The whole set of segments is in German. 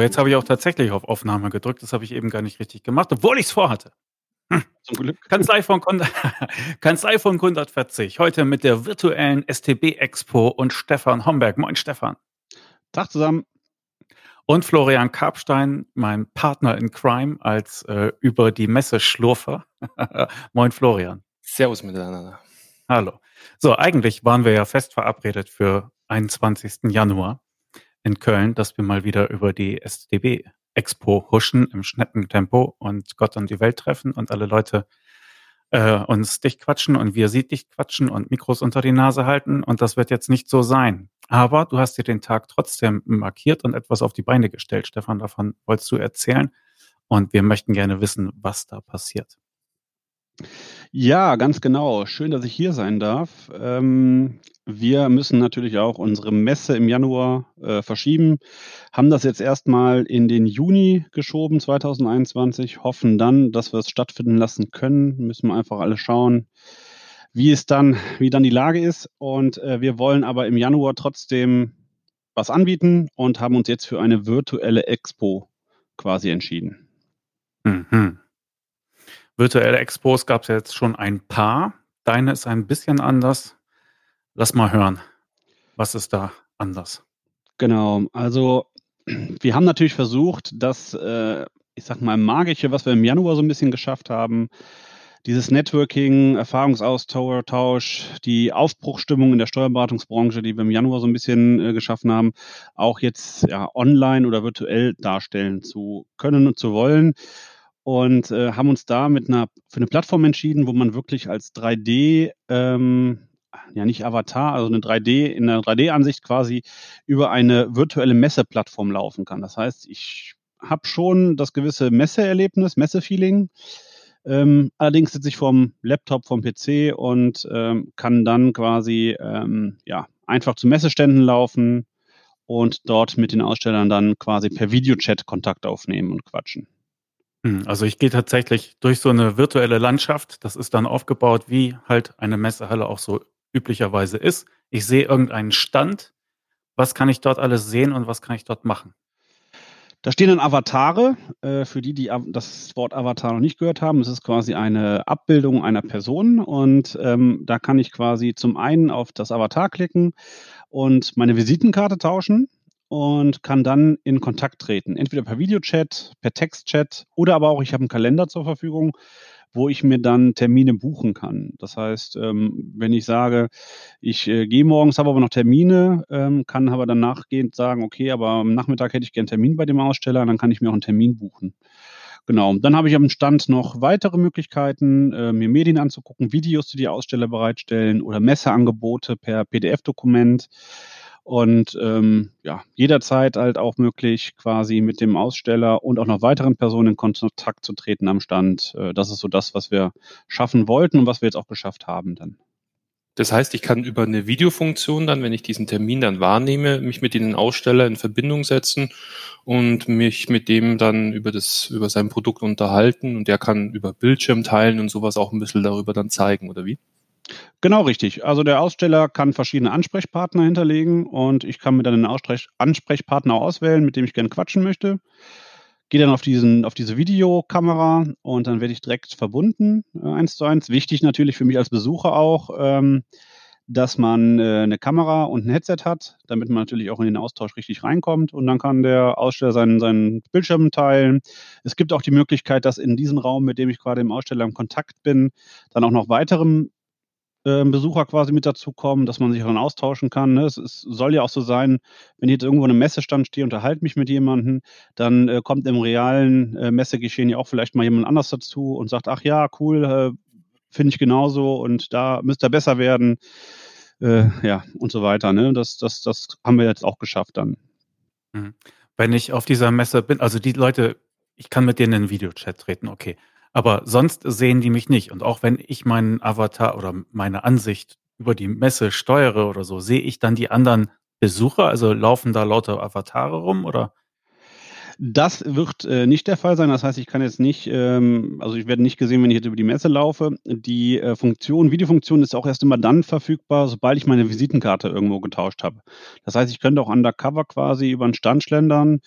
So, jetzt habe ich auch tatsächlich auf Aufnahme gedrückt. Das habe ich eben gar nicht richtig gemacht, obwohl ich es vorhatte. Hm. Zum Glück. Kanzlei von, Kanzlei von 140. Heute mit der virtuellen STB Expo und Stefan Homberg. Moin, Stefan. Tag zusammen. Und Florian Karpstein, mein Partner in Crime als äh, über die Messe Schlurfer. Moin, Florian. Servus miteinander. Hallo. So, eigentlich waren wir ja fest verabredet für 21. Januar in Köln, dass wir mal wieder über die SDB Expo huschen im Schneckentempo und Gott und die Welt treffen und alle Leute äh, uns dicht quatschen und wir sie dicht quatschen und Mikros unter die Nase halten und das wird jetzt nicht so sein. Aber du hast dir den Tag trotzdem markiert und etwas auf die Beine gestellt, Stefan, davon wolltest du erzählen und wir möchten gerne wissen, was da passiert. Ja, ganz genau. Schön, dass ich hier sein darf. Ähm, wir müssen natürlich auch unsere Messe im Januar äh, verschieben, haben das jetzt erstmal in den Juni geschoben, 2021, hoffen dann, dass wir es stattfinden lassen können. Müssen wir einfach alle schauen, wie es dann, wie dann die Lage ist. Und äh, wir wollen aber im Januar trotzdem was anbieten und haben uns jetzt für eine virtuelle Expo quasi entschieden. Mhm. Virtuelle Expos gab es jetzt schon ein paar. Deine ist ein bisschen anders. Lass mal hören. Was ist da anders? Genau, also wir haben natürlich versucht, das, äh, ich sag mal, magische, was wir im Januar so ein bisschen geschafft haben, dieses Networking, Erfahrungsaustausch, die Aufbruchstimmung in der Steuerberatungsbranche, die wir im Januar so ein bisschen äh, geschaffen haben, auch jetzt ja, online oder virtuell darstellen zu können und zu wollen und äh, haben uns da mit einer für eine Plattform entschieden, wo man wirklich als 3D ähm, ja nicht Avatar, also eine 3D in der 3D-Ansicht quasi über eine virtuelle Messeplattform laufen kann. Das heißt, ich habe schon das gewisse Messeerlebnis, Messefeeling. Ähm, allerdings sitze ich vom Laptop, vom PC und ähm, kann dann quasi ähm, ja einfach zu Messeständen laufen und dort mit den Ausstellern dann quasi per Videochat Kontakt aufnehmen und quatschen. Hm, also ich gehe tatsächlich durch so eine virtuelle Landschaft. Das ist dann aufgebaut, wie halt eine Messehalle auch so üblicherweise ist. Ich sehe irgendeinen Stand. Was kann ich dort alles sehen und was kann ich dort machen? Da stehen dann Avatare. Äh, für die, die das Wort Avatar noch nicht gehört haben, es ist quasi eine Abbildung einer Person und ähm, da kann ich quasi zum einen auf das Avatar klicken und meine Visitenkarte tauschen und kann dann in Kontakt treten. Entweder per Videochat, per Textchat oder aber auch, ich habe einen Kalender zur Verfügung, wo ich mir dann Termine buchen kann. Das heißt, ähm, wenn ich sage, ich äh, gehe morgens, habe aber noch Termine, ähm, kann aber dann nachgehend sagen, okay, aber am Nachmittag hätte ich gerne einen Termin bei dem Aussteller, dann kann ich mir auch einen Termin buchen. Genau. Dann habe ich am Stand noch weitere Möglichkeiten, äh, mir Medien anzugucken, Videos, die die Aussteller bereitstellen oder Messeangebote per PDF-Dokument und ähm, ja, jederzeit halt auch möglich, quasi mit dem Aussteller und auch noch weiteren Personen in Kontakt zu treten am Stand. Äh, das ist so das, was wir schaffen wollten und was wir jetzt auch geschafft haben dann. Das heißt, ich kann über eine Videofunktion dann, wenn ich diesen Termin dann wahrnehme, mich mit den Aussteller in Verbindung setzen und mich mit dem dann über das, über sein Produkt unterhalten und der kann über Bildschirm teilen und sowas auch ein bisschen darüber dann zeigen, oder wie? Genau richtig. Also der Aussteller kann verschiedene Ansprechpartner hinterlegen und ich kann mir dann einen Ansprechpartner auswählen, mit dem ich gerne quatschen möchte. Gehe dann auf, diesen, auf diese Videokamera und dann werde ich direkt verbunden, äh, eins zu eins. Wichtig natürlich für mich als Besucher auch, ähm, dass man äh, eine Kamera und ein Headset hat, damit man natürlich auch in den Austausch richtig reinkommt. Und dann kann der Aussteller seinen, seinen Bildschirm teilen. Es gibt auch die Möglichkeit, dass in diesem Raum, mit dem ich gerade im Aussteller im Kontakt bin, dann auch noch weitere Besucher quasi mit dazukommen, dass man sich dann austauschen kann. Ne? Es, soll ja auch so sein, wenn ich jetzt irgendwo in einem Messestand stehe, unterhalte mich mit jemandem, dann äh, kommt im realen äh, Messegeschehen ja auch vielleicht mal jemand anders dazu und sagt, ach ja, cool, äh, finde ich genauso und da müsste er besser werden. Ja, und so weiter. Ne? Das, das, das haben wir jetzt auch geschafft dann. Mhm. Wenn ich auf dieser Messe bin, also die Leute, ich kann mit denen in einen Videochat treten, okay. Aber sonst sehen die mich nicht. Und auch wenn ich meinen Avatar oder meine Ansicht über die Messe steuere oder so, sehe ich dann die anderen Besucher? Also laufen da lauter Avatare rum oder? Das wird äh, nicht der Fall sein. Das heißt, ich kann jetzt nicht, ähm, also ich werde nicht gesehen, wenn ich jetzt über die Messe laufe. Die äh, Funktion, Videofunktion ist auch erst immer dann verfügbar, sobald ich meine Visitenkarte irgendwo getauscht habe. Das heißt, ich könnte auch undercover quasi über den Stand schlendern,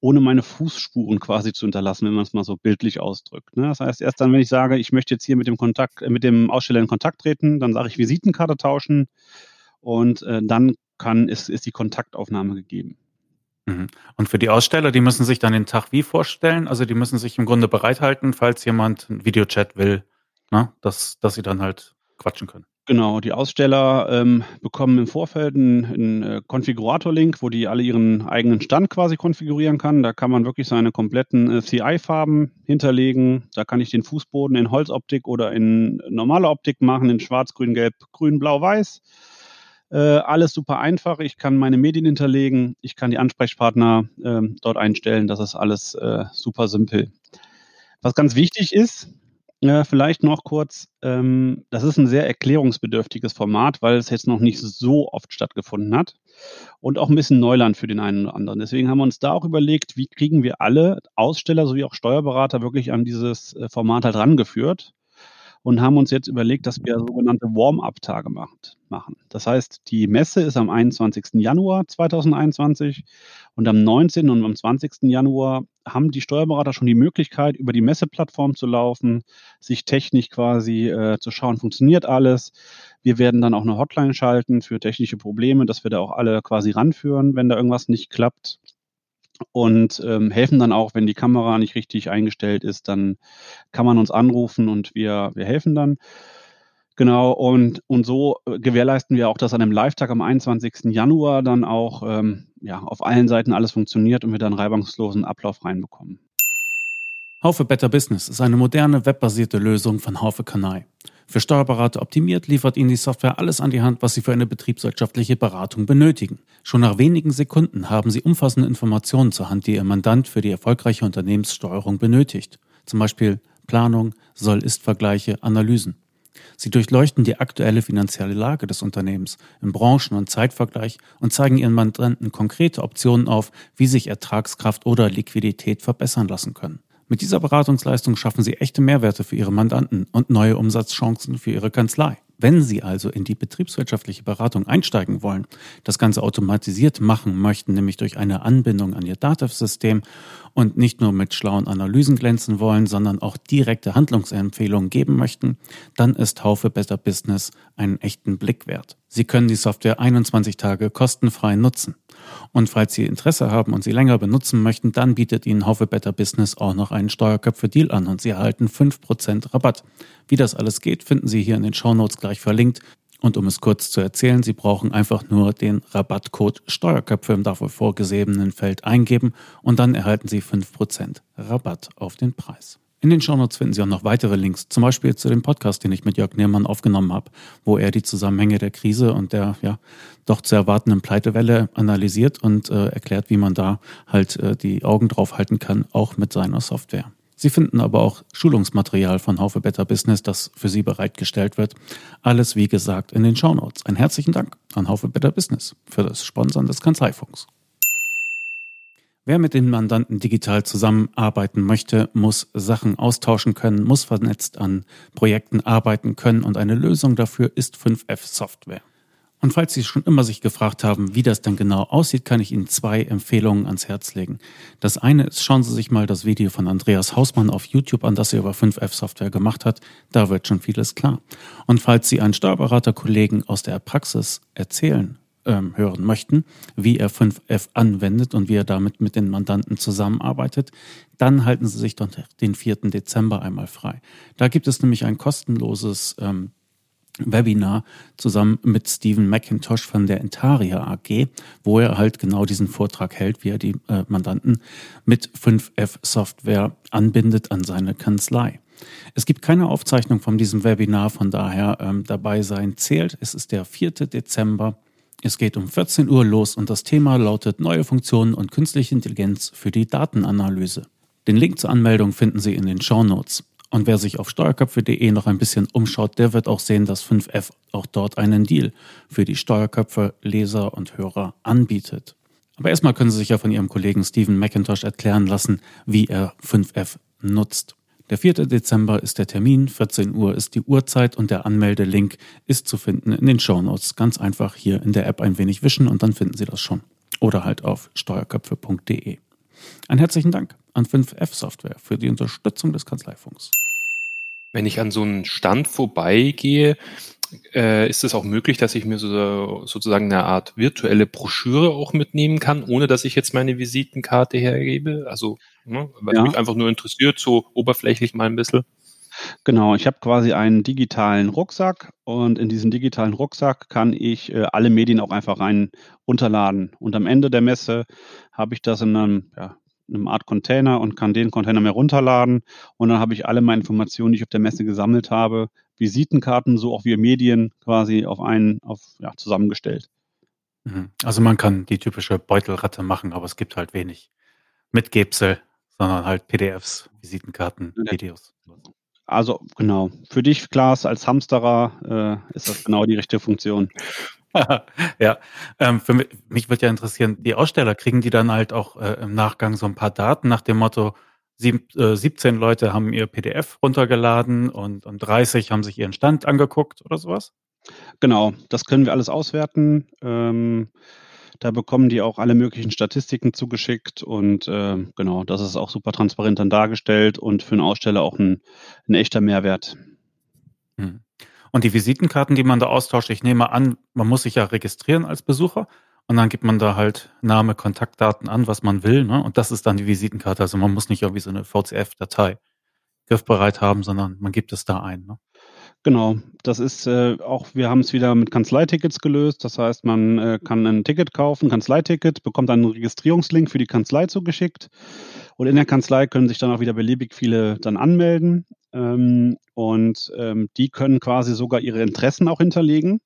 ohne meine Fußspuren quasi zu hinterlassen, wenn man es mal so bildlich ausdrückt. Ne? Das heißt, erst dann, wenn ich sage, ich möchte jetzt hier mit dem Kontakt, äh, mit dem Aussteller in Kontakt treten, dann sage ich Visitenkarte tauschen und äh, dann kann, ist, ist die Kontaktaufnahme gegeben. Mhm. Und für die Aussteller, die müssen sich dann den Tag wie vorstellen? Also die müssen sich im Grunde bereithalten, falls jemand einen Videochat will, ne? dass, dass sie dann halt quatschen können. Genau, die Aussteller ähm, bekommen im Vorfeld einen, einen äh, Konfigurator-Link, wo die alle ihren eigenen Stand quasi konfigurieren kann. Da kann man wirklich seine kompletten äh, CI-Farben hinterlegen. Da kann ich den Fußboden in Holzoptik oder in normale Optik machen, in Schwarz, Grün, Gelb, Grün, Blau, Weiß. Äh, alles super einfach. Ich kann meine Medien hinterlegen. Ich kann die Ansprechpartner äh, dort einstellen. Das ist alles äh, super simpel. Was ganz wichtig ist, äh, vielleicht noch kurz, ähm, das ist ein sehr erklärungsbedürftiges Format, weil es jetzt noch nicht so oft stattgefunden hat und auch ein bisschen Neuland für den einen oder anderen. Deswegen haben wir uns da auch überlegt, wie kriegen wir alle Aussteller sowie auch Steuerberater wirklich an dieses äh, Format halt rangeführt und haben uns jetzt überlegt, dass wir sogenannte Warm-up-Tage machen. Das heißt, die Messe ist am 21. Januar 2021 und am 19. und am 20. Januar haben die Steuerberater schon die Möglichkeit, über die Messeplattform zu laufen, sich technisch quasi äh, zu schauen, funktioniert alles. Wir werden dann auch eine Hotline schalten für technische Probleme, dass wir da auch alle quasi ranführen, wenn da irgendwas nicht klappt und ähm, helfen dann auch, wenn die Kamera nicht richtig eingestellt ist, dann kann man uns anrufen und wir, wir helfen dann. Genau, und, und so äh, gewährleisten wir auch, dass an dem Live-Tag am 21. Januar dann auch ähm, ja, auf allen Seiten alles funktioniert und wir dann reibungslosen Ablauf reinbekommen. Haufe Better Business ist eine moderne webbasierte Lösung von Haufe Kanai. Für Steuerberater optimiert liefert Ihnen die Software alles an die Hand, was Sie für eine betriebswirtschaftliche Beratung benötigen. Schon nach wenigen Sekunden haben Sie umfassende Informationen zur Hand, die Ihr Mandant für die erfolgreiche Unternehmenssteuerung benötigt. Zum Beispiel Planung, Soll-Ist-Vergleiche, Analysen. Sie durchleuchten die aktuelle finanzielle Lage des Unternehmens im Branchen- und Zeitvergleich und zeigen Ihren Mandanten konkrete Optionen auf, wie sich Ertragskraft oder Liquidität verbessern lassen können. Mit dieser Beratungsleistung schaffen Sie echte Mehrwerte für Ihre Mandanten und neue Umsatzchancen für Ihre Kanzlei. Wenn Sie also in die betriebswirtschaftliche Beratung einsteigen wollen, das Ganze automatisiert machen möchten, nämlich durch eine Anbindung an Ihr DATEV-System und nicht nur mit schlauen Analysen glänzen wollen, sondern auch direkte Handlungsempfehlungen geben möchten, dann ist Haufe Better Business einen echten Blick wert. Sie können die Software 21 Tage kostenfrei nutzen. Und falls Sie Interesse haben und sie länger benutzen möchten, dann bietet Ihnen Haufe Better Business auch noch einen Steuerköpfe-Deal an und Sie erhalten 5% Rabatt. Wie das alles geht, finden Sie hier in den Shownotes gleich verlinkt. Und um es kurz zu erzählen, Sie brauchen einfach nur den Rabattcode Steuerköpfe im dafür vorgesehenen Feld eingeben und dann erhalten Sie 5% Rabatt auf den Preis. In den Shownotes finden Sie auch noch weitere Links, zum Beispiel zu dem Podcast, den ich mit Jörg Niermann aufgenommen habe, wo er die Zusammenhänge der Krise und der ja doch zu erwartenden Pleitewelle analysiert und äh, erklärt, wie man da halt äh, die Augen drauf halten kann, auch mit seiner Software. Sie finden aber auch Schulungsmaterial von Haufe Better Business, das für Sie bereitgestellt wird. Alles, wie gesagt, in den Shownotes. Einen herzlichen Dank an Haufe Better Business für das Sponsern des Kanzleifunks. Wer mit den Mandanten digital zusammenarbeiten möchte, muss Sachen austauschen können, muss vernetzt an Projekten arbeiten können und eine Lösung dafür ist 5F Software. Und falls Sie schon immer sich gefragt haben, wie das denn genau aussieht, kann ich Ihnen zwei Empfehlungen ans Herz legen. Das eine ist, schauen Sie sich mal das Video von Andreas Hausmann auf YouTube an, das er über 5F Software gemacht hat. Da wird schon vieles klar. Und falls Sie einen Steuerberaterkollegen aus der Praxis erzählen ähm, hören möchten, wie er 5F anwendet und wie er damit mit den Mandanten zusammenarbeitet, dann halten Sie sich doch den 4. Dezember einmal frei. Da gibt es nämlich ein kostenloses ähm, Webinar zusammen mit Stephen McIntosh von der Entaria AG, wo er halt genau diesen Vortrag hält, wie er die äh, Mandanten mit 5F Software anbindet an seine Kanzlei. Es gibt keine Aufzeichnung von diesem Webinar, von daher ähm, dabei sein zählt. Es ist der 4. Dezember es geht um 14 Uhr los und das Thema lautet neue Funktionen und künstliche Intelligenz für die Datenanalyse. Den Link zur Anmeldung finden Sie in den Show Notes. Und wer sich auf steuerköpfe.de noch ein bisschen umschaut, der wird auch sehen, dass 5F auch dort einen Deal für die Steuerköpfe, Leser und Hörer anbietet. Aber erstmal können Sie sich ja von Ihrem Kollegen Stephen McIntosh erklären lassen, wie er 5F nutzt. Der 4. Dezember ist der Termin, 14 Uhr ist die Uhrzeit und der Anmeldelink ist zu finden in den Shownotes. Ganz einfach hier in der App ein wenig wischen und dann finden Sie das schon. Oder halt auf steuerköpfe.de. Einen herzlichen Dank an 5F Software für die Unterstützung des Kanzleifunks. Wenn ich an so einen Stand vorbeigehe, äh, ist es auch möglich, dass ich mir so, sozusagen eine Art virtuelle Broschüre auch mitnehmen kann, ohne dass ich jetzt meine Visitenkarte hergebe? Also, ne, weil ja. mich einfach nur interessiert, so oberflächlich mal ein bisschen. Genau, ich habe quasi einen digitalen Rucksack und in diesen digitalen Rucksack kann ich äh, alle Medien auch einfach rein runterladen. Und am Ende der Messe habe ich das in einem ja, einem Art Container und kann den Container mehr runterladen. Und dann habe ich alle meine Informationen, die ich auf der Messe gesammelt habe, Visitenkarten, so auch wie Medien quasi auf einen, auf, ja, zusammengestellt. Mhm. Also man kann die typische Beutelratte machen, aber es gibt halt wenig Mitgebsel, sondern halt PDFs, Visitenkarten, ja. Videos. Also genau, für dich, Klaas, als Hamsterer äh, ist das genau die richtige Funktion. ja, ähm, für mich, mich würde ja interessieren, die Aussteller, kriegen die dann halt auch äh, im Nachgang so ein paar Daten nach dem Motto, sieb, äh, 17 Leute haben ihr PDF runtergeladen und, und 30 haben sich ihren Stand angeguckt oder sowas? Genau, das können wir alles auswerten. Ähm, da bekommen die auch alle möglichen Statistiken zugeschickt und äh, genau, das ist auch super transparent dann dargestellt und für einen Aussteller auch ein, ein echter Mehrwert. Hm. Und die Visitenkarten, die man da austauscht, ich nehme an, man muss sich ja registrieren als Besucher und dann gibt man da halt Name, Kontaktdaten an, was man will. Ne? Und das ist dann die Visitenkarte. Also man muss nicht irgendwie so eine VCF-Datei griffbereit haben, sondern man gibt es da ein. Ne? Genau, das ist äh, auch, wir haben es wieder mit Kanzleitickets gelöst. Das heißt, man äh, kann ein Ticket kaufen, Kanzleiticket, bekommt einen Registrierungslink für die Kanzlei zugeschickt. Und in der Kanzlei können sich dann auch wieder beliebig viele dann anmelden. Ähm, und ähm, die können quasi sogar ihre Interessen auch hinterlegen.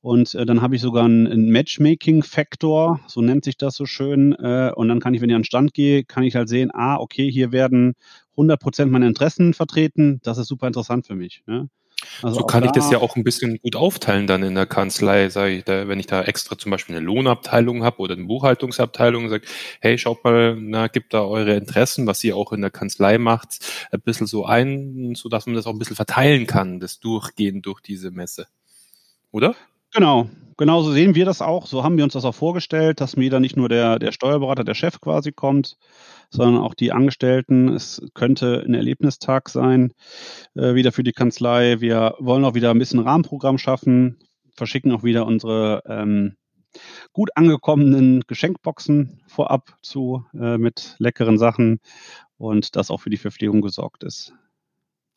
Und äh, dann habe ich sogar einen, Matchmaking-Faktor, so nennt sich das so schön. Äh, und dann kann ich, wenn ich an den Stand gehe, kann ich halt sehen, ah, okay, hier werden 100 Prozent meiner Interessen vertreten. Das ist super interessant für mich. Ne? Also so kann da, ich das ja auch ein bisschen gut aufteilen dann in der Kanzlei, sage ich, da, wenn ich da extra zum Beispiel eine Lohnabteilung habe oder eine Buchhaltungsabteilung, sage, hey, schaut mal, na, gibt da eure Interessen, was ihr auch in der Kanzlei macht, ein bisschen so ein, so dass man das auch ein bisschen verteilen kann, das Durchgehen durch diese Messe. Oder? Genau, genau so sehen wir das auch. So haben wir uns das auch vorgestellt, dass wieder nicht nur der, der Steuerberater, der Chef quasi kommt, sondern auch die Angestellten. Es könnte ein Erlebnistag sein, äh, wieder für die Kanzlei. Wir wollen auch wieder ein bisschen Rahmenprogramm schaffen, verschicken auch wieder unsere ähm, gut angekommenen Geschenkboxen vorab zu äh, mit leckeren Sachen und dass auch für die Verpflegung gesorgt ist.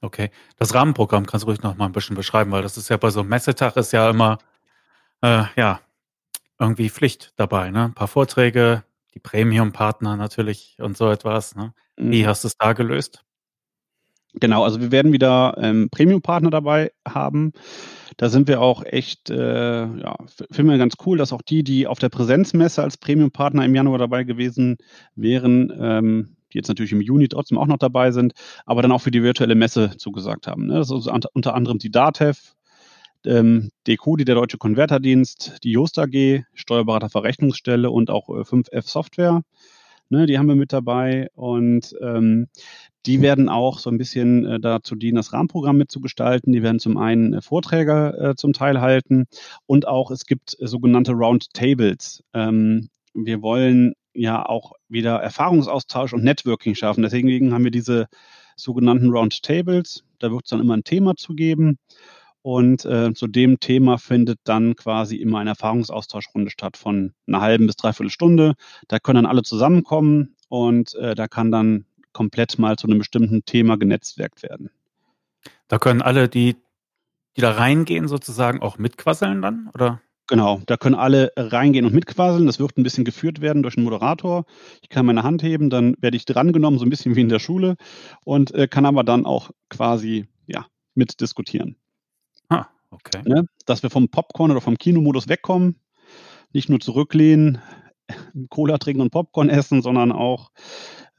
Okay, das Rahmenprogramm kannst du ruhig noch mal ein bisschen beschreiben, weil das ist ja bei so einem Messetag ist ja immer äh, ja, irgendwie Pflicht dabei, ne? Ein paar Vorträge, die Premium-Partner natürlich und so etwas, ne? Wie mhm. hast du es da gelöst? Genau, also wir werden wieder ähm, Premium-Partner dabei haben. Da sind wir auch echt, äh, ja, finden wir ganz cool, dass auch die, die auf der Präsenzmesse als Premium-Partner im Januar dabei gewesen wären, ähm, die jetzt natürlich im Juni trotzdem auch noch dabei sind, aber dann auch für die virtuelle Messe zugesagt haben. Ne? Das ist unter anderem die DATEV, ähm, DQ, der Deutsche Konverterdienst, die Just AG, Steuerberaterverrechnungsstelle und auch äh, 5F Software. Ne, die haben wir mit dabei und ähm, die werden auch so ein bisschen äh, dazu dienen, das Rahmenprogramm mitzugestalten. Die werden zum einen äh, Vorträge äh, zum Teil halten und auch es gibt äh, sogenannte Roundtables. Ähm, wir wollen ja auch wieder Erfahrungsaustausch und Networking schaffen. Deswegen haben wir diese sogenannten Roundtables. Da wird es dann immer ein Thema zu geben. Und äh, zu dem Thema findet dann quasi immer eine Erfahrungsaustauschrunde statt von einer halben bis dreiviertel Stunde. Da können dann alle zusammenkommen und äh, da kann dann komplett mal zu einem bestimmten Thema genetzwerkt werden. Da können alle, die, die da reingehen, sozusagen auch mitquasseln dann, oder? Genau, da können alle reingehen und mitquasseln. Das wird ein bisschen geführt werden durch einen Moderator. Ich kann meine Hand heben, dann werde ich drangenommen, so ein bisschen wie in der Schule und äh, kann aber dann auch quasi ja, mitdiskutieren. Okay. Ne? Dass wir vom Popcorn oder vom Kinomodus wegkommen, nicht nur zurücklehnen, Cola trinken und Popcorn essen, sondern auch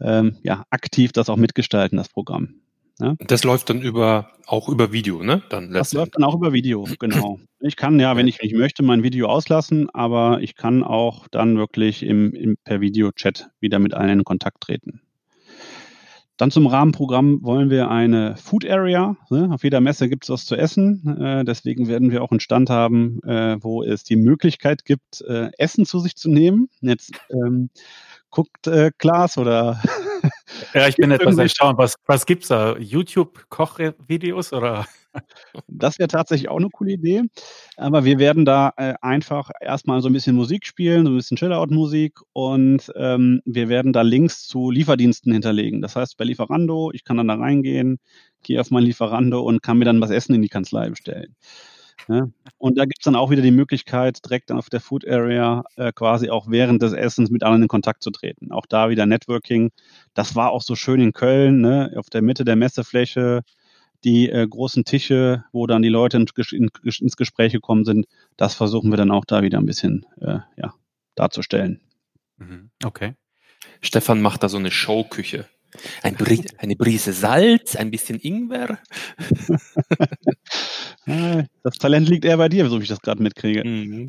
ähm, ja, aktiv das auch mitgestalten, das Programm. Ne? Das läuft dann über auch über Video, ne? Dann das läuft dann auch über Video, genau. Ich kann ja, wenn ich, wenn ich möchte, mein Video auslassen, aber ich kann auch dann wirklich im, im per Video-Chat wieder mit allen in Kontakt treten. Dann zum Rahmenprogramm wollen wir eine Food Area. Ne? Auf jeder Messe gibt es was zu essen. Äh, deswegen werden wir auch einen Stand haben, äh, wo es die Möglichkeit gibt, äh, Essen zu sich zu nehmen. Jetzt ähm, guckt äh, Klaas oder Ja, ich bin etwas erstaunt. Was, was gibt es da? YouTube-Kochvideos oder? Das wäre tatsächlich auch eine coole Idee. Aber wir werden da äh, einfach erstmal so ein bisschen Musik spielen, so ein bisschen Chill-Out-Musik und ähm, wir werden da Links zu Lieferdiensten hinterlegen. Das heißt, bei Lieferando, ich kann dann da reingehen, gehe auf mein Lieferando und kann mir dann was Essen in die Kanzlei bestellen. Ja? Und da gibt es dann auch wieder die Möglichkeit, direkt auf der Food Area äh, quasi auch während des Essens mit anderen in Kontakt zu treten. Auch da wieder Networking. Das war auch so schön in Köln, ne? auf der Mitte der Messefläche, die äh, großen Tische, wo dann die Leute in, in, ins Gespräch gekommen sind. Das versuchen wir dann auch da wieder ein bisschen äh, ja, darzustellen. Mhm. Okay. Stefan macht da so eine Showküche. Ein Brie eine Brise Salz, ein bisschen Ingwer. das Talent liegt eher bei dir, so wie ich das gerade mitkriege. Mhm.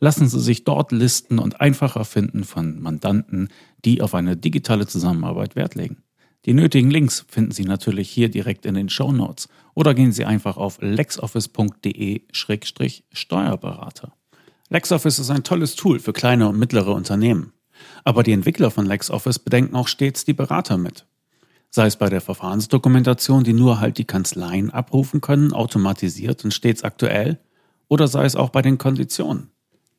Lassen Sie sich dort listen und einfacher finden von Mandanten, die auf eine digitale Zusammenarbeit Wert legen. Die nötigen Links finden Sie natürlich hier direkt in den Show Notes oder gehen Sie einfach auf lexoffice.de-steuerberater. LexOffice ist ein tolles Tool für kleine und mittlere Unternehmen. Aber die Entwickler von LexOffice bedenken auch stets die Berater mit. Sei es bei der Verfahrensdokumentation, die nur halt die Kanzleien abrufen können, automatisiert und stets aktuell, oder sei es auch bei den Konditionen.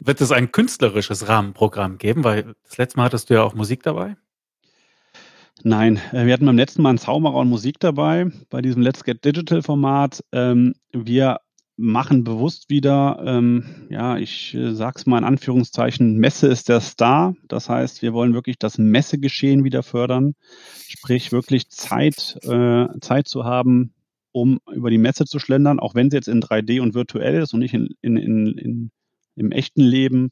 Wird es ein künstlerisches Rahmenprogramm geben? Weil das letzte Mal hattest du ja auch Musik dabei. Nein, äh, wir hatten beim letzten Mal einen Zauberer und Musik dabei, bei diesem Let's Get Digital Format. Ähm, wir machen bewusst wieder, ähm, ja, ich äh, sag's mal in Anführungszeichen, Messe ist der Star. Das heißt, wir wollen wirklich das Messegeschehen wieder fördern, sprich wirklich Zeit, äh, Zeit zu haben, um über die Messe zu schlendern, auch wenn sie jetzt in 3D und virtuell ist und nicht in, in, in, in im echten Leben.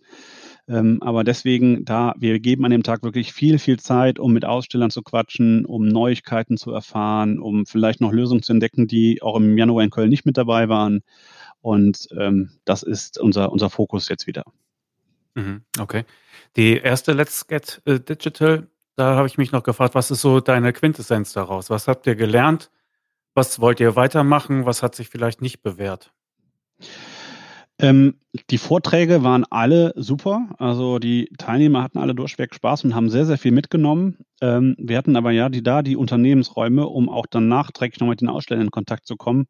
Ähm, aber deswegen, da wir geben an dem Tag wirklich viel, viel Zeit, um mit Ausstellern zu quatschen, um Neuigkeiten zu erfahren, um vielleicht noch Lösungen zu entdecken, die auch im Januar in Köln nicht mit dabei waren. Und ähm, das ist unser, unser Fokus jetzt wieder. Mhm, okay. Die erste Let's Get äh, Digital, da habe ich mich noch gefragt, was ist so deine Quintessenz daraus? Was habt ihr gelernt? Was wollt ihr weitermachen? Was hat sich vielleicht nicht bewährt? Ähm, die Vorträge waren alle super. Also die Teilnehmer hatten alle durchweg Spaß und haben sehr, sehr viel mitgenommen. Ähm, wir hatten aber ja die, da die Unternehmensräume, um auch dann nachträglich noch mit den Ausstellern in Kontakt zu kommen.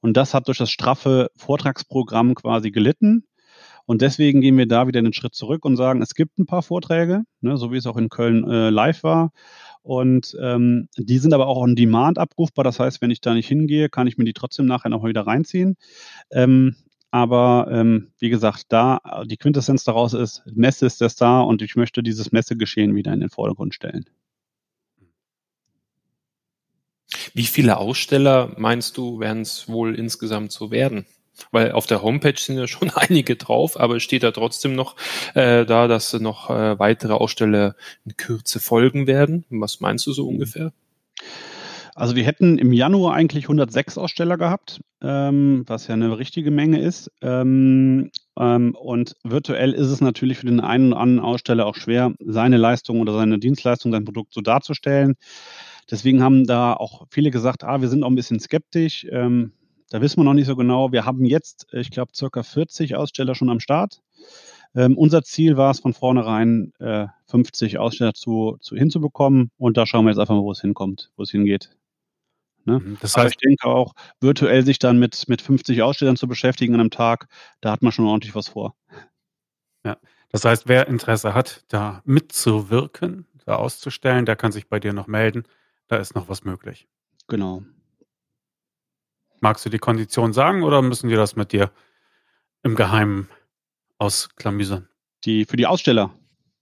Und das hat durch das straffe Vortragsprogramm quasi gelitten. Und deswegen gehen wir da wieder einen Schritt zurück und sagen, es gibt ein paar Vorträge, ne, so wie es auch in Köln äh, live war. Und ähm, die sind aber auch on Demand abrufbar. Das heißt, wenn ich da nicht hingehe, kann ich mir die trotzdem nachher noch wieder reinziehen. Ähm, aber ähm, wie gesagt, da die Quintessenz daraus ist, Messe ist der Star und ich möchte dieses Messegeschehen wieder in den Vordergrund stellen. Wie viele Aussteller meinst du, werden es wohl insgesamt so werden? Weil auf der Homepage sind ja schon einige drauf, aber es steht da trotzdem noch äh, da, dass noch äh, weitere Aussteller in Kürze folgen werden. Was meinst du so ungefähr? Also die hätten im Januar eigentlich 106 Aussteller gehabt, ähm, was ja eine richtige Menge ist. Ähm, ähm, und virtuell ist es natürlich für den einen oder anderen Aussteller auch schwer, seine Leistung oder seine Dienstleistung, sein Produkt so darzustellen. Deswegen haben da auch viele gesagt, ah, wir sind auch ein bisschen skeptisch. Ähm, da wissen wir noch nicht so genau. Wir haben jetzt, ich glaube, circa 40 Aussteller schon am Start. Ähm, unser Ziel war es von vornherein, äh, 50 Aussteller zu, zu hinzubekommen. Und da schauen wir jetzt einfach mal, wo es hinkommt, wo es hingeht. Ne? Mhm, das heißt, Aber ich denke auch, virtuell sich dann mit, mit 50 Ausstellern zu beschäftigen an einem Tag, da hat man schon ordentlich was vor. Ja, das heißt, wer Interesse hat, da mitzuwirken, da auszustellen, der kann sich bei dir noch melden. Da ist noch was möglich. Genau. Magst du die Kondition sagen oder müssen wir das mit dir im Geheimen ausklamüsern? Die für die Aussteller.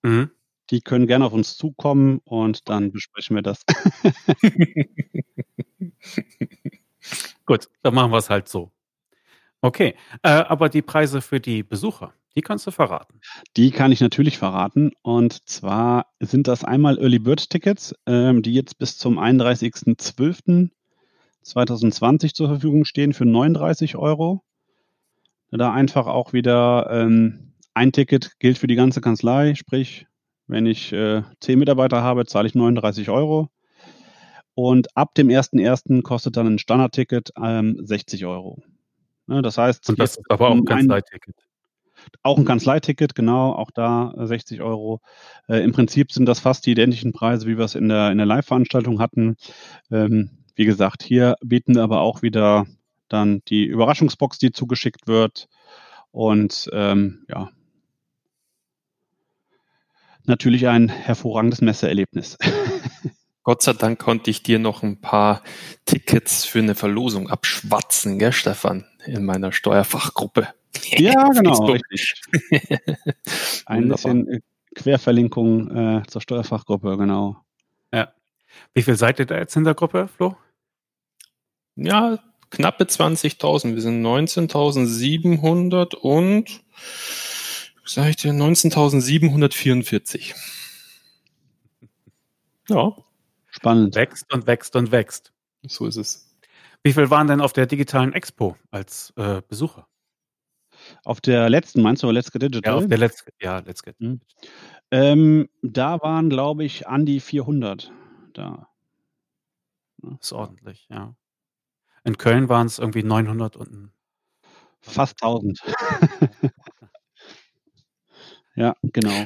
Mhm. Die können gerne auf uns zukommen und dann besprechen wir das. Gut, dann machen wir es halt so. Okay, äh, aber die Preise für die Besucher, die kannst du verraten. Die kann ich natürlich verraten. Und zwar sind das einmal Early Bird Tickets, ähm, die jetzt bis zum 31.12. 2020 zur Verfügung stehen für 39 Euro. Da einfach auch wieder ähm, ein Ticket gilt für die ganze Kanzlei, sprich, wenn ich äh, 10 Mitarbeiter habe, zahle ich 39 Euro. Und ab dem 1.1. kostet dann ein Standardticket ähm, 60 Euro. Ne, das heißt, und das ist aber auch ein Kanzleiticket. Auch ein Kanzleiticket, genau, auch da 60 Euro. Äh, Im Prinzip sind das fast die identischen Preise, wie wir es in der, in der Live-Veranstaltung hatten. Ähm, wie gesagt, hier bieten wir aber auch wieder dann die Überraschungsbox, die zugeschickt wird. Und ähm, ja, natürlich ein hervorragendes Messeerlebnis. Gott sei Dank konnte ich dir noch ein paar Tickets für eine Verlosung abschwatzen, gell, Stefan, in meiner Steuerfachgruppe. Ja, genau. ein bisschen äh, Querverlinkung äh, zur Steuerfachgruppe, genau. Ja. Wie viel seid ihr da jetzt in der Gruppe, Flo? Ja, knappe 20.000. Wir sind 19.700 und, sag ich dir, 19.744. Ja. Spannend. Wächst und wächst und wächst. So ist es. Wie viel waren denn auf der digitalen Expo als äh, Besucher? Auf der letzten, meinst du, Let's Get Digital? Ja, auf der Let's, ja, Let's Get. Mhm. Ähm, da waren, glaube ich, an die 400 da. Das ist ordentlich, ja. In Köln waren es irgendwie 900 und fast 1000. ja, genau.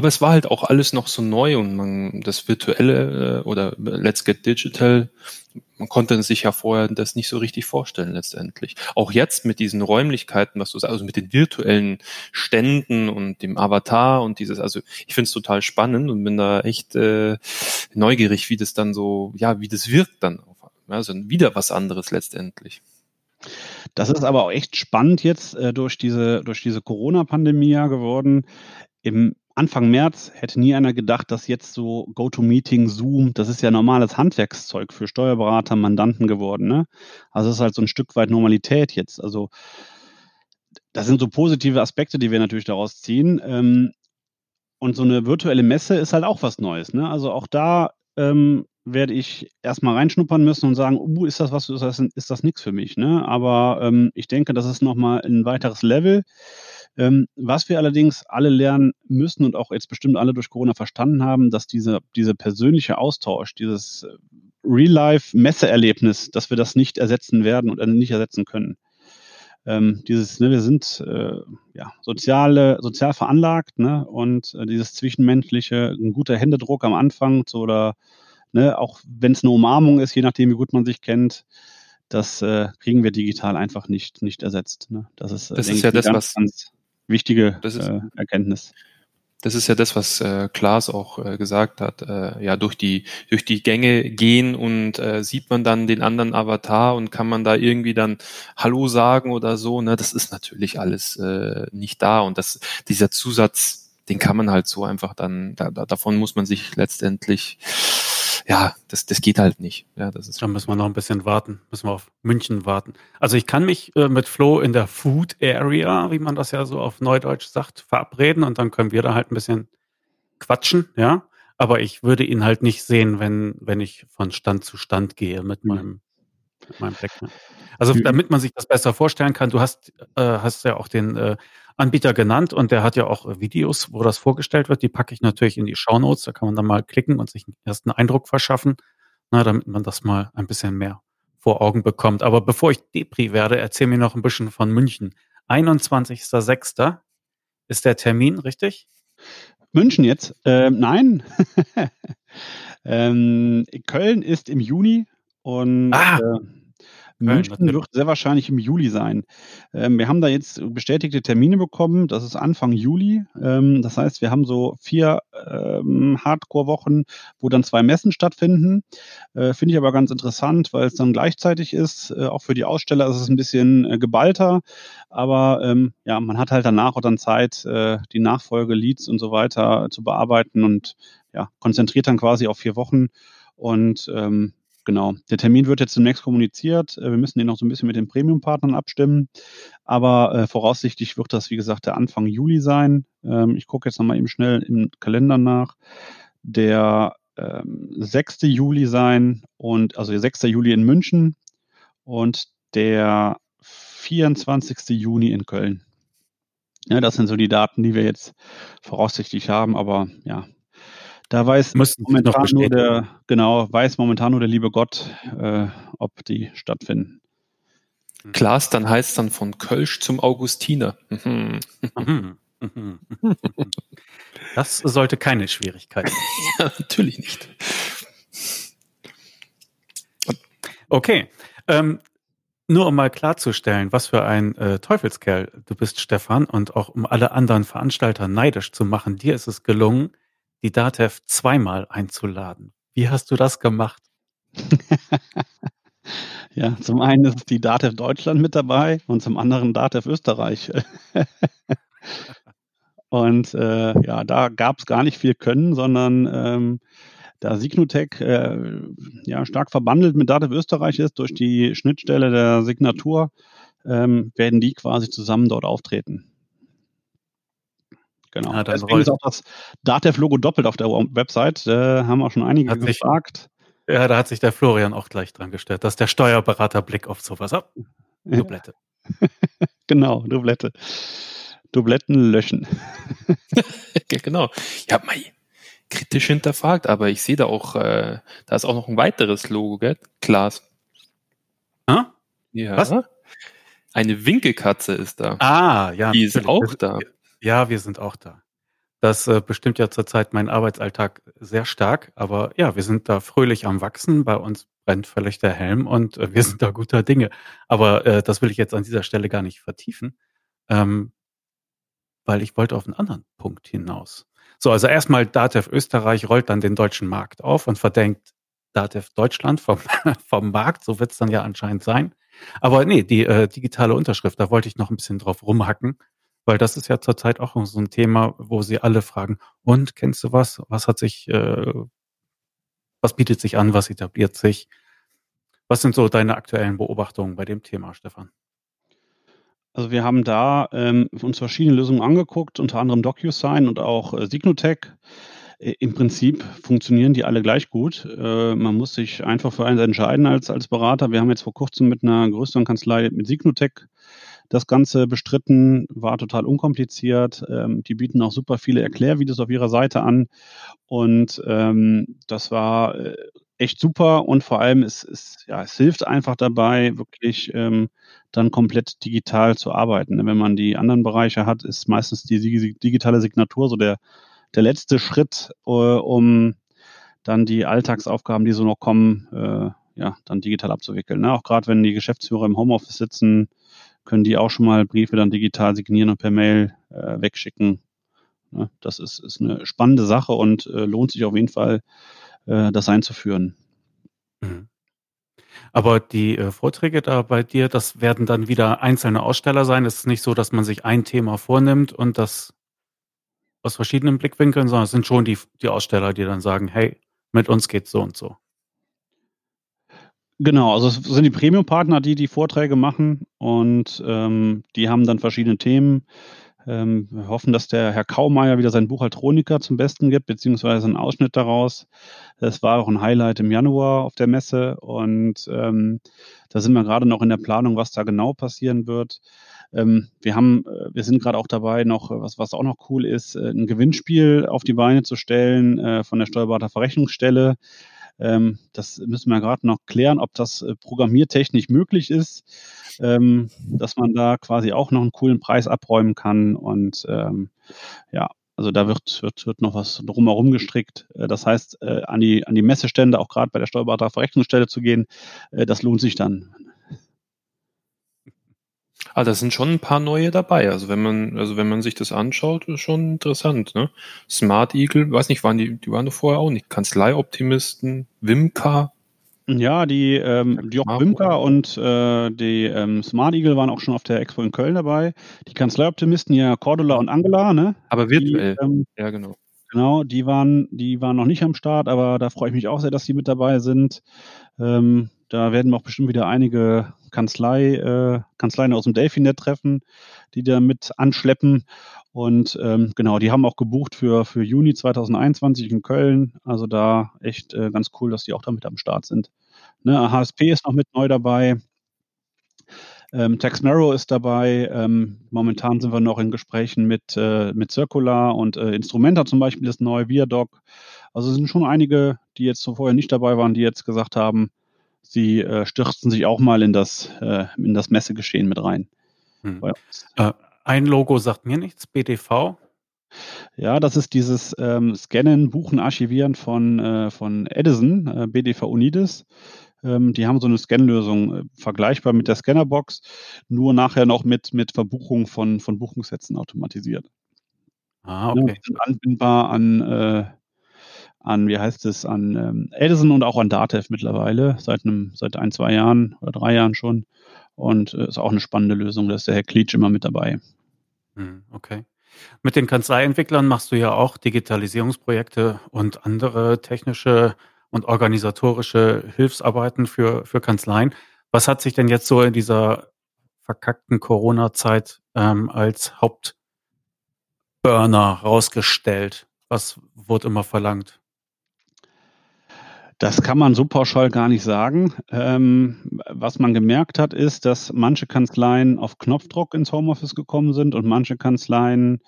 Aber es war halt auch alles noch so neu und man, das virtuelle äh, oder Let's Get Digital, man konnte sich ja vorher das nicht so richtig vorstellen letztendlich. Auch jetzt mit diesen Räumlichkeiten, was du sagst, also mit den virtuellen Ständen und dem Avatar und dieses, also ich finde es total spannend und bin da echt äh, neugierig, wie das dann so, ja, wie das wirkt dann. Also wieder was anderes letztendlich. Das ist aber auch echt spannend jetzt äh, durch diese, durch diese Corona-Pandemie ja geworden. Im Anfang März hätte nie einer gedacht, dass jetzt so GoToMeeting, Zoom, das ist ja normales Handwerkszeug für Steuerberater, Mandanten geworden. Ne? Also es ist halt so ein Stück weit Normalität jetzt. Also das sind so positive Aspekte, die wir natürlich daraus ziehen. Ähm, und so eine virtuelle Messe ist halt auch was Neues. Ne? Also auch da ähm, werde ich erstmal reinschnuppern müssen und sagen, uh, ist das was, ist das, ist das nichts für mich. Ne? Aber ähm, ich denke, das ist nochmal ein weiteres Level. Ähm, was wir allerdings alle lernen müssen und auch jetzt bestimmt alle durch Corona verstanden haben, dass diese, diese persönliche Austausch, dieses äh, Real-Life-Messeerlebnis, dass wir das nicht ersetzen werden und nicht ersetzen können. Ähm, dieses, ne, wir sind äh, ja, soziale, sozial veranlagt, ne, und äh, dieses zwischenmenschliche, ein guter Händedruck am Anfang so, oder ne, auch wenn es eine Umarmung ist, je nachdem, wie gut man sich kennt, das äh, kriegen wir digital einfach nicht, nicht ersetzt. Ne? Das ist, äh, das ist ja das, ganz, was ganz wichtige das ist, äh, Erkenntnis. Das ist ja das, was äh, Klaas auch äh, gesagt hat. Äh, ja, durch die durch die Gänge gehen und äh, sieht man dann den anderen Avatar und kann man da irgendwie dann Hallo sagen oder so. Ne, das ist natürlich alles äh, nicht da und das dieser Zusatz, den kann man halt so einfach dann. Da, da, davon muss man sich letztendlich ja, das, das geht halt nicht. Ja, das ist da müssen wir noch ein bisschen warten, müssen wir auf München warten. Also ich kann mich äh, mit Flo in der Food Area, wie man das ja so auf Neudeutsch sagt, verabreden und dann können wir da halt ein bisschen quatschen, ja. Aber ich würde ihn halt nicht sehen, wenn, wenn ich von Stand zu Stand gehe mit mhm. meinem, mit meinem Backman. Also damit man sich das besser vorstellen kann, du hast, äh, hast ja auch den äh, Anbieter genannt und der hat ja auch Videos, wo das vorgestellt wird. Die packe ich natürlich in die Shownotes. Da kann man dann mal klicken und sich einen ersten Eindruck verschaffen, na, damit man das mal ein bisschen mehr vor Augen bekommt. Aber bevor ich Depri werde, erzähl mir noch ein bisschen von München. 21.06. ist der Termin, richtig? München jetzt? Ähm, nein. ähm, Köln ist im Juni und ah. äh, München wird sehr wahrscheinlich im Juli sein. Ähm, wir haben da jetzt bestätigte Termine bekommen. Das ist Anfang Juli. Ähm, das heißt, wir haben so vier ähm, Hardcore-Wochen, wo dann zwei Messen stattfinden. Äh, Finde ich aber ganz interessant, weil es dann gleichzeitig ist. Äh, auch für die Aussteller ist es ein bisschen äh, geballter. Aber ähm, ja, man hat halt danach auch dann Zeit, äh, die Nachfolge-Leads und so weiter zu bearbeiten und ja, konzentriert dann quasi auf vier Wochen. Und ähm, Genau. Der Termin wird jetzt zunächst kommuniziert. Äh, wir müssen den noch so ein bisschen mit den Premium-Partnern abstimmen. Aber äh, voraussichtlich wird das, wie gesagt, der Anfang Juli sein. Ähm, ich gucke jetzt nochmal eben schnell im Kalender nach. Der ähm, 6. Juli sein und also der 6. Juli in München und der 24. Juni in Köln. Ja, das sind so die Daten, die wir jetzt voraussichtlich haben, aber ja, da weiß Müssen momentan nur der, genau, weiß momentan nur der liebe Gott, äh, ob die stattfinden. Klaas, dann heißt dann von Kölsch zum Augustiner. Mhm. Das sollte keine Schwierigkeit sein. ja, natürlich nicht. Okay. Ähm, nur um mal klarzustellen, was für ein äh, Teufelskerl du bist, Stefan, und auch um alle anderen Veranstalter neidisch zu machen, dir ist es gelungen, die DATEV zweimal einzuladen. Wie hast du das gemacht? ja, zum einen ist die DATEV Deutschland mit dabei und zum anderen DATEV Österreich. und äh, ja, da gab es gar nicht viel Können, sondern ähm, da Signutec äh, ja, stark verbandelt mit DATEV Österreich ist durch die Schnittstelle der Signatur, ähm, werden die quasi zusammen dort auftreten. Genau. Ja, Deswegen rollt. ist auch das Datev-Logo doppelt auf der Website. Da haben auch schon einige hat gefragt. Sich, ja, da hat sich der Florian auch gleich dran gestellt. Das ist der Steuerberaterblick auf sowas. Oh, Dublette. genau, Dublette. Dubletten löschen. genau. Ja, mei, kritisch hinterfragt, aber ich sehe da auch, äh, da ist auch noch ein weiteres Logo, gell? Klaas. Ah? Ja. Was? Eine Winkelkatze ist da. Ah, ja. Die ist auch da. Ja, wir sind auch da. Das äh, bestimmt ja zurzeit meinen Arbeitsalltag sehr stark, aber ja, wir sind da fröhlich am Wachsen. Bei uns brennt völlig der Helm und äh, wir sind da guter Dinge. Aber äh, das will ich jetzt an dieser Stelle gar nicht vertiefen, ähm, weil ich wollte auf einen anderen Punkt hinaus. So, also erstmal Datev Österreich rollt dann den deutschen Markt auf und verdenkt Datev Deutschland vom, vom Markt. So wird es dann ja anscheinend sein. Aber nee, die äh, digitale Unterschrift, da wollte ich noch ein bisschen drauf rumhacken. Weil das ist ja zurzeit auch so ein Thema, wo sie alle fragen, und kennst du was? Was hat sich, äh, was bietet sich an, was etabliert sich? Was sind so deine aktuellen Beobachtungen bei dem Thema, Stefan? Also wir haben da ähm, uns verschiedene Lösungen angeguckt, unter anderem DocuSign und auch äh, Signotech. Äh, Im Prinzip funktionieren die alle gleich gut. Äh, man muss sich einfach für eins entscheiden als, als Berater. Wir haben jetzt vor kurzem mit einer größeren Kanzlei, mit Signotech, das Ganze bestritten, war total unkompliziert. Ähm, die bieten auch super viele Erklärvideos auf ihrer Seite an. Und ähm, das war äh, echt super und vor allem es, es, ja, es hilft einfach dabei, wirklich ähm, dann komplett digital zu arbeiten. Wenn man die anderen Bereiche hat, ist meistens die digitale Signatur so der, der letzte Schritt, äh, um dann die Alltagsaufgaben, die so noch kommen, äh, ja, dann digital abzuwickeln. Ne? Auch gerade wenn die Geschäftsführer im Homeoffice sitzen, können die auch schon mal Briefe dann digital signieren und per Mail äh, wegschicken. Ne? Das ist, ist eine spannende Sache und äh, lohnt sich auf jeden Fall, äh, das einzuführen. Mhm. Aber die äh, Vorträge da bei dir, das werden dann wieder einzelne Aussteller sein. Es ist nicht so, dass man sich ein Thema vornimmt und das aus verschiedenen Blickwinkeln, sondern es sind schon die, die Aussteller, die dann sagen, hey, mit uns geht's so und so. Genau, also es sind die Premium-Partner, die die Vorträge machen und ähm, die haben dann verschiedene Themen. Ähm, wir hoffen, dass der Herr Kaumeier wieder sein Buch Altronika zum Besten gibt, beziehungsweise einen Ausschnitt daraus. Das war auch ein Highlight im Januar auf der Messe und ähm, da sind wir gerade noch in der Planung, was da genau passieren wird. Ähm, wir haben, äh, wir sind gerade auch dabei, noch was, was auch noch cool ist, äh, ein Gewinnspiel auf die Beine zu stellen äh, von der Steuerberaterverrechnungsstelle. Ähm, das müssen wir gerade noch klären, ob das äh, programmiertechnisch möglich ist ähm, dass man da quasi auch noch einen coolen Preis abräumen kann. Und ähm, ja, also da wird, wird, wird noch was drumherum gestrickt. Äh, das heißt, äh, an, die, an die Messestände, auch gerade bei der Steuerberaterverrechnungsstelle zu gehen, das lohnt sich dann. Ah, da sind schon ein paar neue dabei. Also wenn man, also wenn man sich das anschaut, ist schon interessant, ne? Smart Eagle, weiß nicht, waren die, die waren doch vorher auch nicht. Kanzleioptimisten, Wimka, ja, die, ähm, die Wimka und äh, die ähm, Smart Eagle waren auch schon auf der Expo in Köln dabei. Die Kanzleioptimisten, ja, Cordula und Angela, ne? Aber virtuell. Die, ähm, ja, genau. Genau, die waren, die waren noch nicht am Start, aber da freue ich mich auch sehr, dass die mit dabei sind. Ähm, da werden wir auch bestimmt wieder einige Kanzlei, äh, Kanzleien aus dem Delphinet treffen, die da mit anschleppen. Und ähm, genau, die haben auch gebucht für, für Juni 2021 in Köln. Also da echt äh, ganz cool, dass die auch damit am Start sind. Ne, HSP ist noch mit neu dabei. Ähm, Taxmero ist dabei. Ähm, momentan sind wir noch in Gesprächen mit, äh, mit Circular und äh, Instrumenta zum Beispiel ist neu, Viadoc. Also es sind schon einige, die jetzt so vorher nicht dabei waren, die jetzt gesagt haben, sie äh, stürzen sich auch mal in das, äh, in das Messegeschehen mit rein. Hm. Äh, ein Logo sagt mir nichts, BDV. Ja, das ist dieses ähm, Scannen, Buchen, Archivieren von, äh, von Edison, äh, BDV Unides. Ähm, die haben so eine Scanlösung, äh, vergleichbar mit der Scannerbox, nur nachher noch mit, mit Verbuchung von, von Buchungssätzen automatisiert. Ah, okay. Ja, anbindbar an, äh, an, wie heißt es, an ähm, Edison und auch an Datev mittlerweile, seit einem, seit ein, zwei Jahren oder drei Jahren schon. Und äh, ist auch eine spannende Lösung, da ist der Herr Klitsch immer mit dabei. Hm, okay. Mit den Kanzleientwicklern machst du ja auch Digitalisierungsprojekte und andere technische und organisatorische Hilfsarbeiten für, für Kanzleien. Was hat sich denn jetzt so in dieser verkackten Corona-Zeit ähm, als Hauptburner rausgestellt? Was wurde immer verlangt? Das kann man so pauschal gar nicht sagen. Ähm, was man gemerkt hat, ist, dass manche Kanzleien auf Knopfdruck ins Homeoffice gekommen sind und manche Kanzleien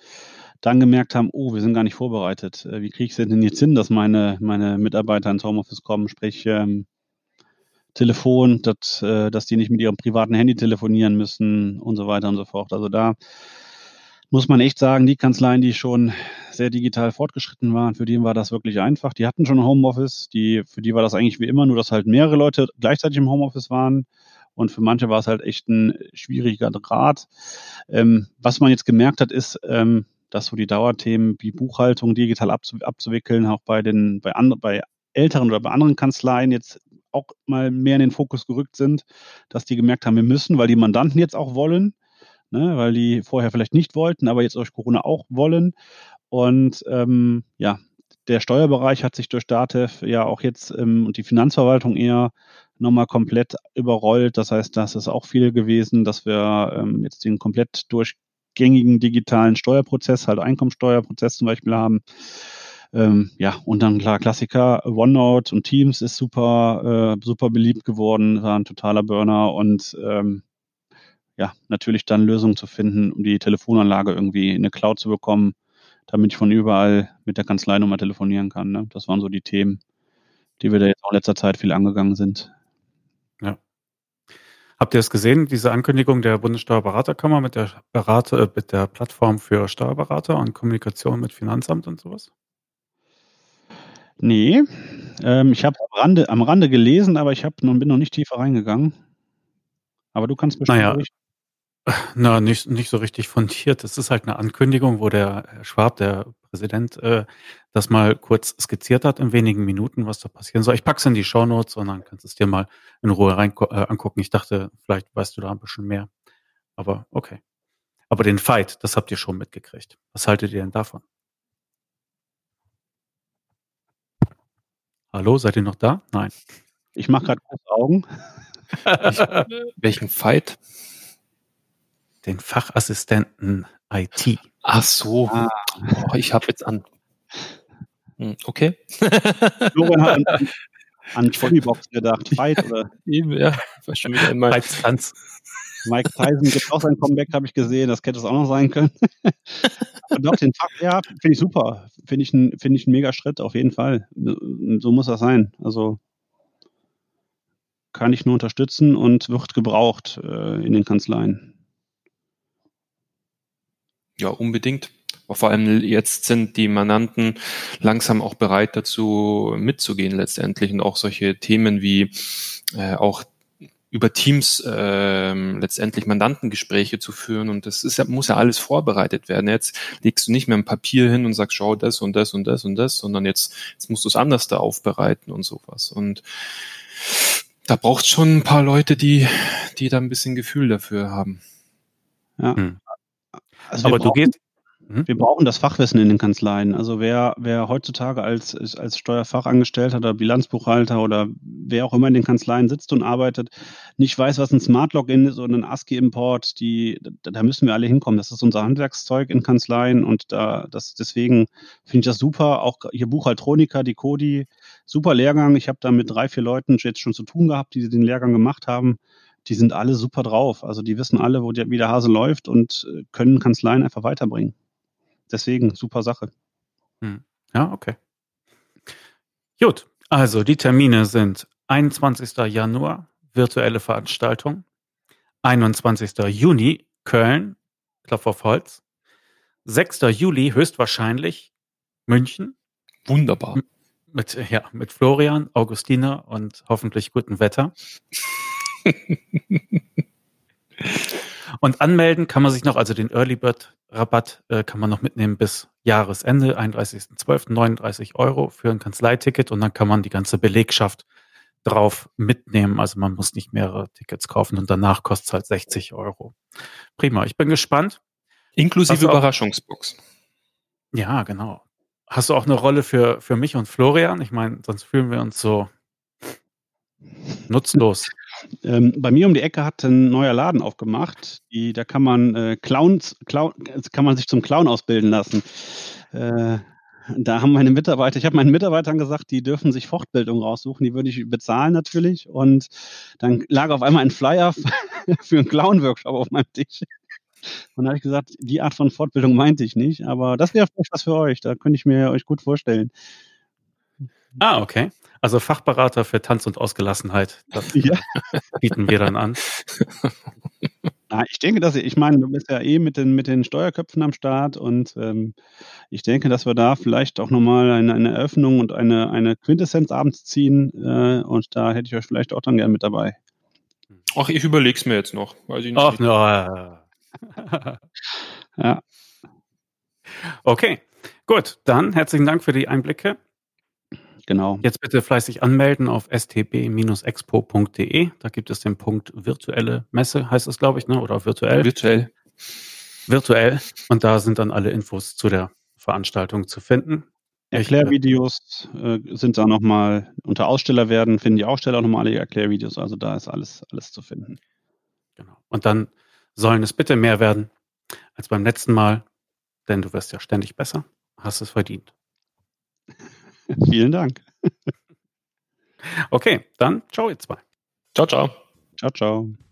dann gemerkt haben, oh, wir sind gar nicht vorbereitet. Äh, wie kriege ich es denn jetzt hin, dass meine, meine Mitarbeiter ins Homeoffice kommen? Sprich, ähm, Telefon, dass, äh, dass die nicht mit ihrem privaten Handy telefonieren müssen und so weiter und so fort. Also da muss man echt sagen, die Kanzleien, die schon sehr digital fortgeschritten waren, für die war das wirklich einfach. Die hatten schon Homeoffice, die, für die war das eigentlich wie immer, nur dass halt mehrere Leute gleichzeitig im Homeoffice waren. Und für manche war es halt echt ein schwieriger Draht. Ähm, was man jetzt gemerkt hat, ist, ähm, dass so die Dauerthemen wie Buchhaltung digital abzu abzuwickeln, auch bei den, bei, andre, bei älteren oder bei anderen Kanzleien jetzt auch mal mehr in den Fokus gerückt sind, dass die gemerkt haben, wir müssen, weil die Mandanten jetzt auch wollen ne, weil die vorher vielleicht nicht wollten, aber jetzt durch Corona auch wollen. Und ähm, ja, der Steuerbereich hat sich durch DATEV ja auch jetzt ähm, und die Finanzverwaltung eher nochmal komplett überrollt. Das heißt, das ist auch viel gewesen, dass wir ähm, jetzt den komplett durchgängigen digitalen Steuerprozess, halt Einkommensteuerprozess zum Beispiel haben. Ähm, ja, und dann klar, Klassiker, OneNote und Teams ist super, äh, super beliebt geworden, war ein totaler Burner und ähm, ja, natürlich dann Lösungen zu finden, um die Telefonanlage irgendwie in eine Cloud zu bekommen, damit ich von überall mit der Kanzlei nochmal telefonieren kann. Ne? Das waren so die Themen, die wir da jetzt auch in letzter Zeit viel angegangen sind. Ja. Habt ihr es gesehen, diese Ankündigung der Bundessteuerberaterkammer mit der Berater, äh, mit der Plattform für Steuerberater und Kommunikation mit Finanzamt und sowas? Nee, ähm, ich habe am Rande, am Rande gelesen, aber ich hab noch, bin noch nicht tiefer reingegangen. Aber du kannst bestimmt naja, na, nicht, nicht so richtig fundiert. Es ist halt eine Ankündigung, wo der Herr Schwab, der Präsident, äh, das mal kurz skizziert hat in wenigen Minuten, was da passieren soll. Ich pack's in die Shownotes und dann kannst du es dir mal in Ruhe rein äh, angucken. Ich dachte, vielleicht weißt du da ein bisschen mehr. Aber okay. Aber den Fight, das habt ihr schon mitgekriegt. Was haltet ihr denn davon? Hallo, seid ihr noch da? Nein. Ich mache gerade große Augen. ich, welchen Fight? Den Fachassistenten IT. Ach so. Ah. Oh, ich habe jetzt an. Hm, okay. Florian hat an, an Volleybox gedacht. Fight oder? Ja. War schon wieder in Mike Mike Tyson gibt auch sein Comeback, habe ich gesehen. Das hätte es auch noch sein können. Aber doch, den Fach, ja, finde ich super. Finde ich, ein, find ich ein mega Schritt, auf jeden Fall. So muss das sein. Also kann ich nur unterstützen und wird gebraucht äh, in den Kanzleien. Ja, unbedingt. Vor allem jetzt sind die Mandanten langsam auch bereit dazu mitzugehen letztendlich und auch solche Themen wie äh, auch über Teams äh, letztendlich Mandantengespräche zu führen und das ist, muss ja alles vorbereitet werden. Jetzt legst du nicht mehr ein Papier hin und sagst, schau das und das und das und das, sondern jetzt, jetzt musst du es anders da aufbereiten und sowas. Und da braucht schon ein paar Leute, die, die da ein bisschen Gefühl dafür haben. Ja. Hm. Also Aber du gehst, Mhm. Wir brauchen das Fachwissen in den Kanzleien. Also wer, wer heutzutage als, als Steuerfachangestellter oder Bilanzbuchhalter oder wer auch immer in den Kanzleien sitzt und arbeitet, nicht weiß, was ein Smart Login ist oder ein ASCII-Import, die, da, müssen wir alle hinkommen. Das ist unser Handwerkszeug in Kanzleien und da, das, deswegen finde ich das super. Auch hier Buchhaltronika, die Codi, super Lehrgang. Ich habe da mit drei, vier Leuten jetzt schon zu tun gehabt, die den Lehrgang gemacht haben die sind alle super drauf. Also die wissen alle, wo der, wie der Hase läuft und äh, können Kanzleien einfach weiterbringen deswegen super Sache. Hm. Ja, okay. Gut, also die Termine sind 21. Januar, virtuelle Veranstaltung. 21. Juni, Köln, Klopf auf Holz. 6. Juli, höchstwahrscheinlich, München. Wunderbar. Mit, ja, mit Florian, Augustina und hoffentlich gutem Wetter. Und anmelden kann man sich noch, also den Early Bird Rabatt äh, kann man noch mitnehmen bis Jahresende, 31.12. 39 Euro für ein Kanzleiticket und dann kann man die ganze Belegschaft drauf mitnehmen. Also man muss nicht mehrere Tickets kaufen und danach kostet es halt 60 Euro. Prima, ich bin gespannt. Inklusive Überraschungsbox. Ja, genau. Hast du auch eine Rolle für, für mich und Florian? Ich meine, sonst fühlen wir uns so nutzlos. Ähm, bei mir um die Ecke hat ein neuer Laden aufgemacht. Die, da kann man äh, Clowns, Clown, kann man sich zum Clown ausbilden lassen. Äh, da haben meine Mitarbeiter, ich habe meinen Mitarbeitern gesagt, die dürfen sich Fortbildung raussuchen, die würde ich bezahlen natürlich. Und dann lag auf einmal ein Flyer für einen Clown-Workshop auf meinem Tisch. Und da habe ich gesagt, die Art von Fortbildung meinte ich nicht, aber das wäre vielleicht was für euch. Da könnte ich mir euch gut vorstellen. Ah, okay. Also Fachberater für Tanz und Ausgelassenheit. Das ja. bieten wir dann an. Ja, ich denke, dass ich, ich meine, du bist ja eh mit den, mit den Steuerköpfen am Start und ähm, ich denke, dass wir da vielleicht auch nochmal eine, eine Eröffnung und eine, eine Quintessenz abends ziehen äh, und da hätte ich euch vielleicht auch dann gern mit dabei. Ach, ich überlege es mir jetzt noch. Weiß ich nicht. Ach, no. ja. Okay, gut. Dann herzlichen Dank für die Einblicke. Genau. Jetzt bitte fleißig anmelden auf stb-expo.de. Da gibt es den Punkt virtuelle Messe, heißt es, glaube ich, ne? oder virtuell. Virtuell. Virtuell. Und da sind dann alle Infos zu der Veranstaltung zu finden. Erklärvideos äh, sind da nochmal unter Aussteller werden, finden die Aussteller auch nochmal alle Erklärvideos, also da ist alles, alles zu finden. Genau. Und dann sollen es bitte mehr werden als beim letzten Mal, denn du wirst ja ständig besser, hast es verdient. Vielen Dank. okay, dann ciao ihr zwei. Ciao, ciao. Ciao, ciao.